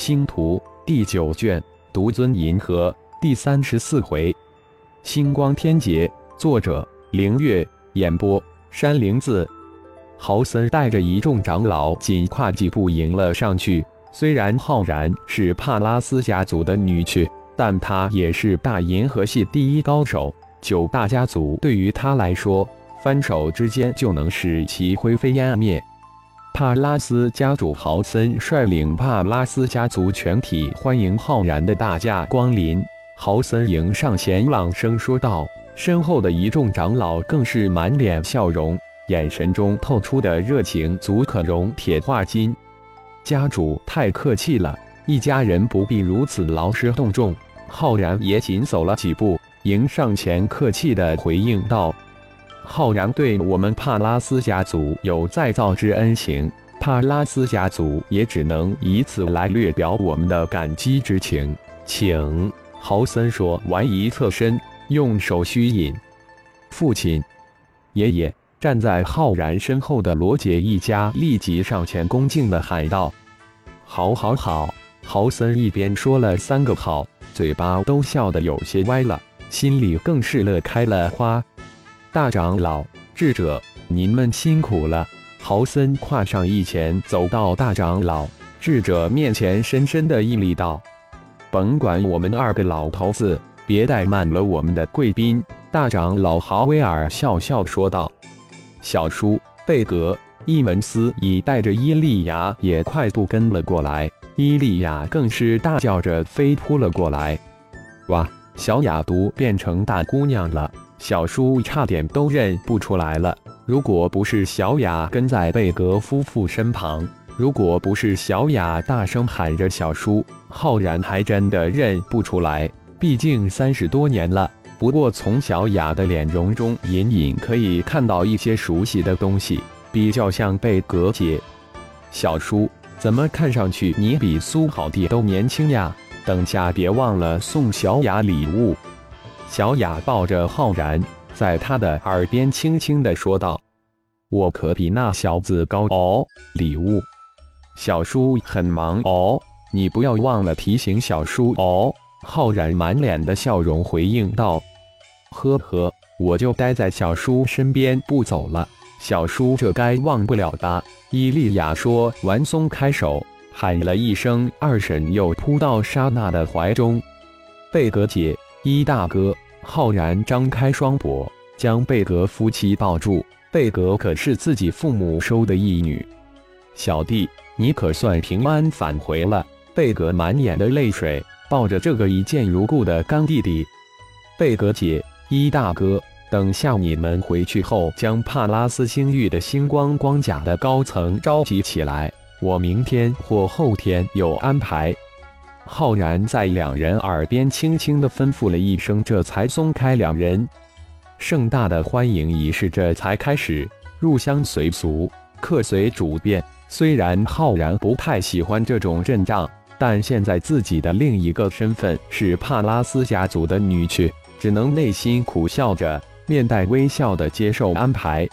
星图第九卷，独尊银河第三十四回，星光天劫。作者：凌月。演播：山灵子。豪森带着一众长老，仅跨几步迎了上去。虽然浩然是帕拉斯家族的女婿，但他也是大银河系第一高手。九大家族对于他来说，翻手之间就能使其灰飞烟灭。帕拉斯家主豪森率领帕拉斯家族全体欢迎浩然的大驾光临。豪森迎上前，朗声说道，身后的一众长老更是满脸笑容，眼神中透出的热情足可容铁化金。家主太客气了，一家人不必如此劳师动众。浩然也紧走了几步，迎上前，客气地回应道。浩然对我们帕拉斯家族有再造之恩情，帕拉斯家族也只能以此来略表我们的感激之情。请豪森说完，一侧身，用手虚引。父亲、爷爷站在浩然身后的罗杰一家立即上前恭敬地喊道：“好，好，好！”豪森一边说了三个好，嘴巴都笑得有些歪了，心里更是乐开了花。大长老、智者，您们辛苦了。豪森跨上一前，走到大长老、智者面前，深深的一礼道：“甭管我们二个老头子，别怠慢了我们的贵宾。”大长老豪威尔笑笑说道：“小叔贝格，伊文斯已带着伊利亚也快步跟了过来，伊利亚更是大叫着飞扑了过来。哇，小雅都变成大姑娘了！”小叔差点都认不出来了。如果不是小雅跟在贝格夫妇身旁，如果不是小雅大声喊着小叔，浩然还真的认不出来。毕竟三十多年了。不过从小雅的脸容中，隐隐可以看到一些熟悉的东西，比较像贝格姐。小叔，怎么看上去你比苏好弟都年轻呀？等下别忘了送小雅礼物。小雅抱着浩然，在他的耳边轻轻地说道：“我可比那小子高哦。”礼物，小叔很忙哦，你不要忘了提醒小叔哦。”浩然满脸的笑容回应道：“呵呵，我就待在小叔身边不走了。小叔这该忘不了的。”伊利亚说完，松开手，喊了一声“二婶”，又扑到莎娜的怀中。贝格姐。一大哥，浩然张开双臂，将贝格夫妻抱住。贝格可是自己父母收的义女，小弟，你可算平安返回了。贝格满眼的泪水，抱着这个一见如故的干弟弟。贝格姐，一大哥，等下你们回去后，将帕拉斯星域的星光光甲的高层召集起来，我明天或后天有安排。浩然在两人耳边轻轻地吩咐了一声，这才松开两人。盛大的欢迎仪式这才开始。入乡随俗，客随主便。虽然浩然不太喜欢这种阵仗，但现在自己的另一个身份是帕拉斯家族的女婿，只能内心苦笑着，面带微笑地接受安排。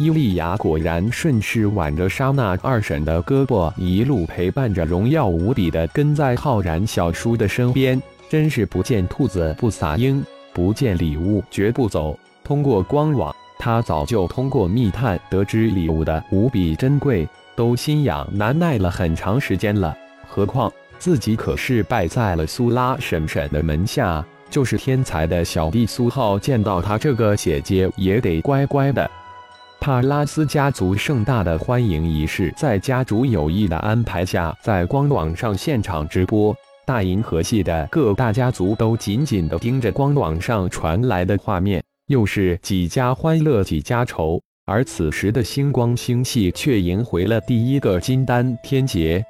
伊利亚果然顺势挽着莎娜二婶的胳膊，一路陪伴着，荣耀无比的跟在浩然小叔的身边。真是不见兔子不撒鹰，不见礼物绝不走。通过光网，他早就通过密探得知礼物的无比珍贵，都心痒难耐了很长时间了。何况自己可是拜在了苏拉婶婶的门下，就是天才的小弟苏浩，见到他这个姐姐也得乖乖的。帕拉斯家族盛大的欢迎仪式，在家主有意的安排下，在官网上现场直播。大银河系的各大家族都紧紧地盯着官网上传来的画面，又是几家欢乐几家愁。而此时的星光星系却迎回了第一个金丹天劫。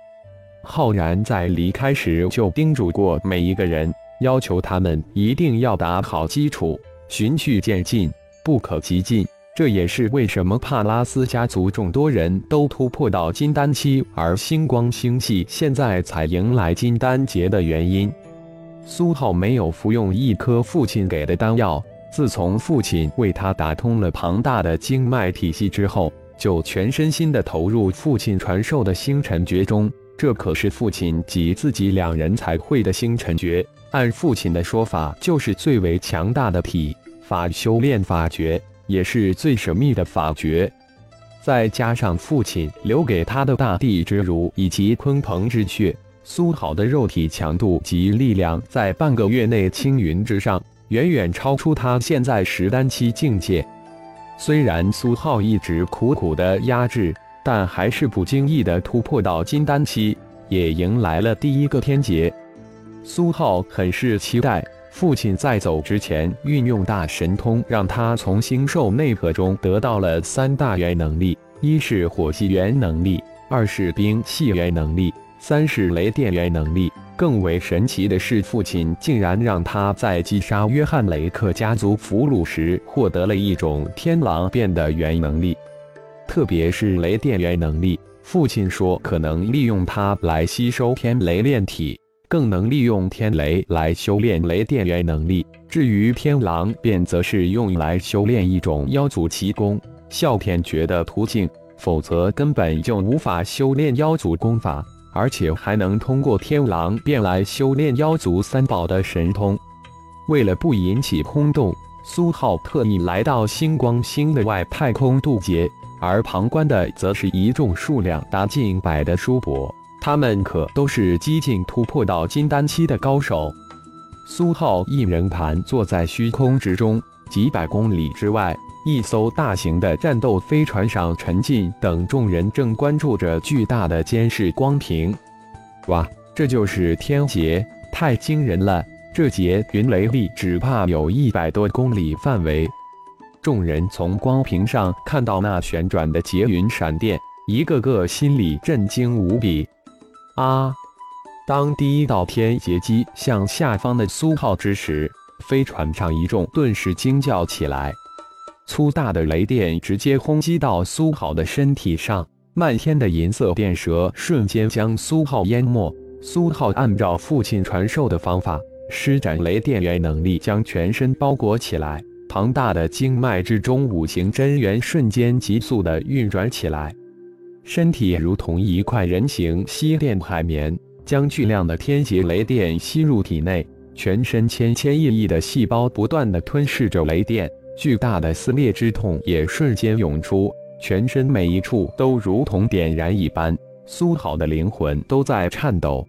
浩然在离开时就叮嘱过每一个人，要求他们一定要打好基础，循序渐进，不可急进。这也是为什么帕拉斯家族众多人都突破到金丹期，而星光星系现在才迎来金丹劫的原因。苏浩没有服用一颗父亲给的丹药，自从父亲为他打通了庞大的经脉体系之后，就全身心的投入父亲传授的星辰诀中。这可是父亲及自己两人才会的星辰诀。按父亲的说法，就是最为强大的体法修炼法诀，也是最神秘的法诀。再加上父亲留给他的大地之乳以及鲲鹏之血，苏浩的肉体强度及力量在半个月内青云直上，远远超出他现在十丹期境界。虽然苏浩一直苦苦的压制，但还是不经意的突破到金丹期，也迎来了第一个天劫。苏浩很是期待父亲在走之前运用大神通，让他从星兽内核中得到了三大元能力：一是火系元能力，二是冰系元能力，三是雷电元能力。更为神奇的是，父亲竟然让他在击杀约翰雷克家族俘虏时获得了一种天狼变的元能力，特别是雷电元能力。父亲说，可能利用它来吸收天雷炼体。更能利用天雷来修炼雷电元能力，至于天狼便则是用来修炼一种妖族奇功——哮天诀的途径，否则根本就无法修炼妖族功法，而且还能通过天狼变来修炼妖族三宝的神通。为了不引起轰动，苏浩特意来到星光星的外太空渡劫，而旁观的则是一众数量达近百的叔伯。他们可都是激进突破到金丹期的高手。苏浩一人盘坐在虚空之中，几百公里之外，一艘大型的战斗飞船上，陈进等众人正关注着巨大的监视光屏。哇，这就是天劫，太惊人了！这劫云雷力只怕有一百多公里范围。众人从光屏上看到那旋转的劫云闪电，一个个心里震惊无比。啊！当第一道天劫击向下方的苏浩之时，飞船上一众顿时惊叫起来。粗大的雷电直接轰击到苏浩的身体上，漫天的银色电蛇瞬间将苏浩淹没。苏浩按照父亲传授的方法，施展雷电元能力，将全身包裹起来。庞大的经脉之中，五行真元瞬间急速的运转起来。身体如同一块人形吸电海绵，将巨量的天劫雷电吸入体内，全身千千亿亿的细胞不断的吞噬着雷电，巨大的撕裂之痛也瞬间涌出，全身每一处都如同点燃一般。苏好的灵魂都在颤抖。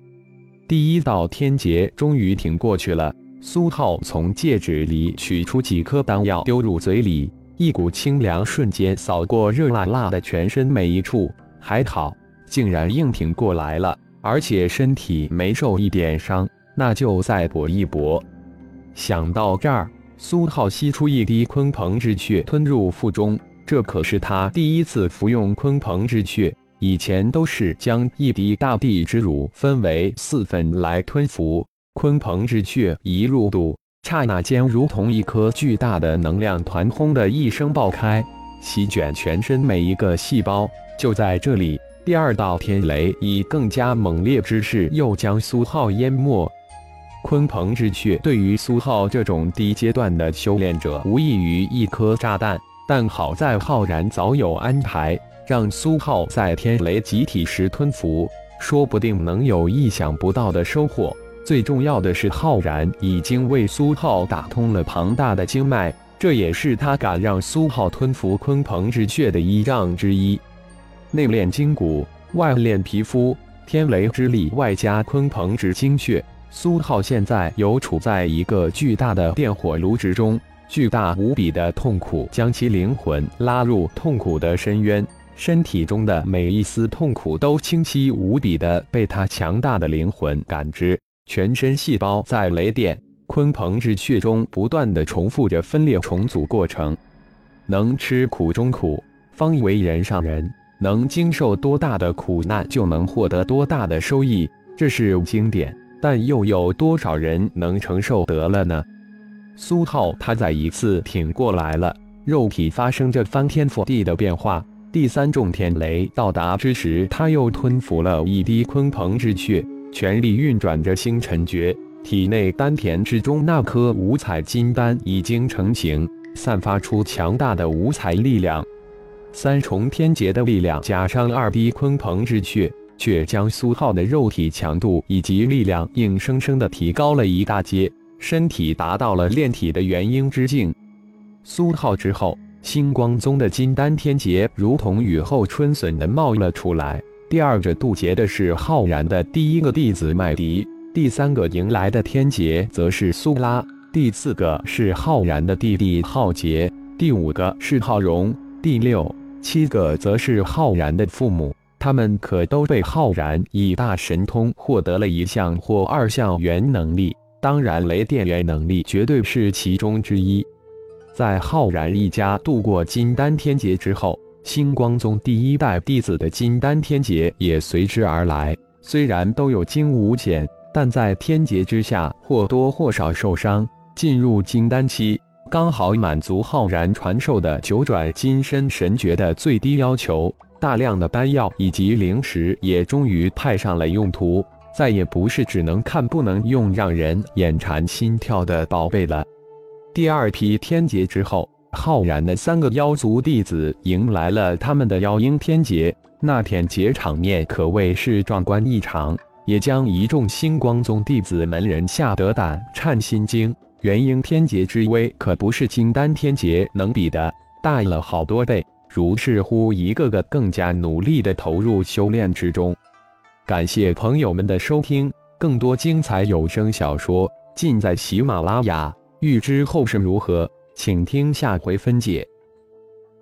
第一道天劫终于挺过去了，苏浩从戒指里取出几颗丹药，丢入嘴里，一股清凉瞬间扫过热辣辣的全身每一处。还好，竟然硬挺过来了，而且身体没受一点伤，那就再搏一搏。想到这儿，苏浩吸出一滴鲲鹏之血，吞入腹中。这可是他第一次服用鲲鹏之血，以前都是将一滴大地之乳分为四份来吞服。鲲鹏之血一入肚，刹那间如同一颗巨大的能量团，轰的一声爆开，席卷全身每一个细胞。就在这里，第二道天雷以更加猛烈之势又将苏浩淹没。鲲鹏之血对于苏浩这种低阶段的修炼者，无异于一颗炸弹。但好在浩然早有安排，让苏浩在天雷集体时吞服，说不定能有意想不到的收获。最重要的是，浩然已经为苏浩打通了庞大的经脉，这也是他敢让苏浩吞服鲲鹏之血的依仗之一。内练筋骨，外练皮肤，天雷之力外加鲲鹏之精血，苏浩现在犹处在一个巨大的电火炉之中，巨大无比的痛苦将其灵魂拉入痛苦的深渊，身体中的每一丝痛苦都清晰无比的被他强大的灵魂感知，全身细胞在雷电鲲鹏之血中不断的重复着分裂重组过程，能吃苦中苦，方为人上人。能经受多大的苦难，就能获得多大的收益，这是经典。但又有多少人能承受得了呢？苏浩他再一次挺过来了，肉体发生着翻天覆地的变化。第三重天雷到达之时，他又吞服了一滴鲲鹏之血，全力运转着星辰诀，体内丹田之中那颗五彩金丹已经成型，散发出强大的五彩力量。三重天劫的力量加上二逼鲲鹏之血，却将苏浩的肉体强度以及力量硬生生的提高了一大截，身体达到了炼体的元婴之境。苏浩之后，星光宗的金丹天劫如同雨后春笋的冒了出来。第二个渡劫的是浩然的第一个弟子麦迪，第三个迎来的天劫则是苏拉，第四个是浩然的弟弟浩劫，第五个是浩荣，第六、七个则是浩然的父母。他们可都被浩然以大神通获得了一项或二项元能力，当然雷电元能力绝对是其中之一。在浩然一家度过金丹天劫之后，星光宗第一代弟子的金丹天劫也随之而来。虽然都有惊无险，但在天劫之下或多或少受伤。进入金丹期，刚好满足浩然传授的九转金身神诀的最低要求。大量的丹药以及灵石也终于派上了用途，再也不是只能看不能用、让人眼馋心跳的宝贝了。第二批天劫之后，浩然的三个妖族弟子迎来了他们的妖婴天劫。那天劫场面可谓是壮观异常，也将一众星光宗弟子门人吓得胆颤心惊。元婴天劫之威可不是金丹天劫能比的，大了好多倍。如是乎，一个个更加努力的投入修炼之中。感谢朋友们的收听，更多精彩有声小说尽在喜马拉雅。欲知后事如何，请听下回分解。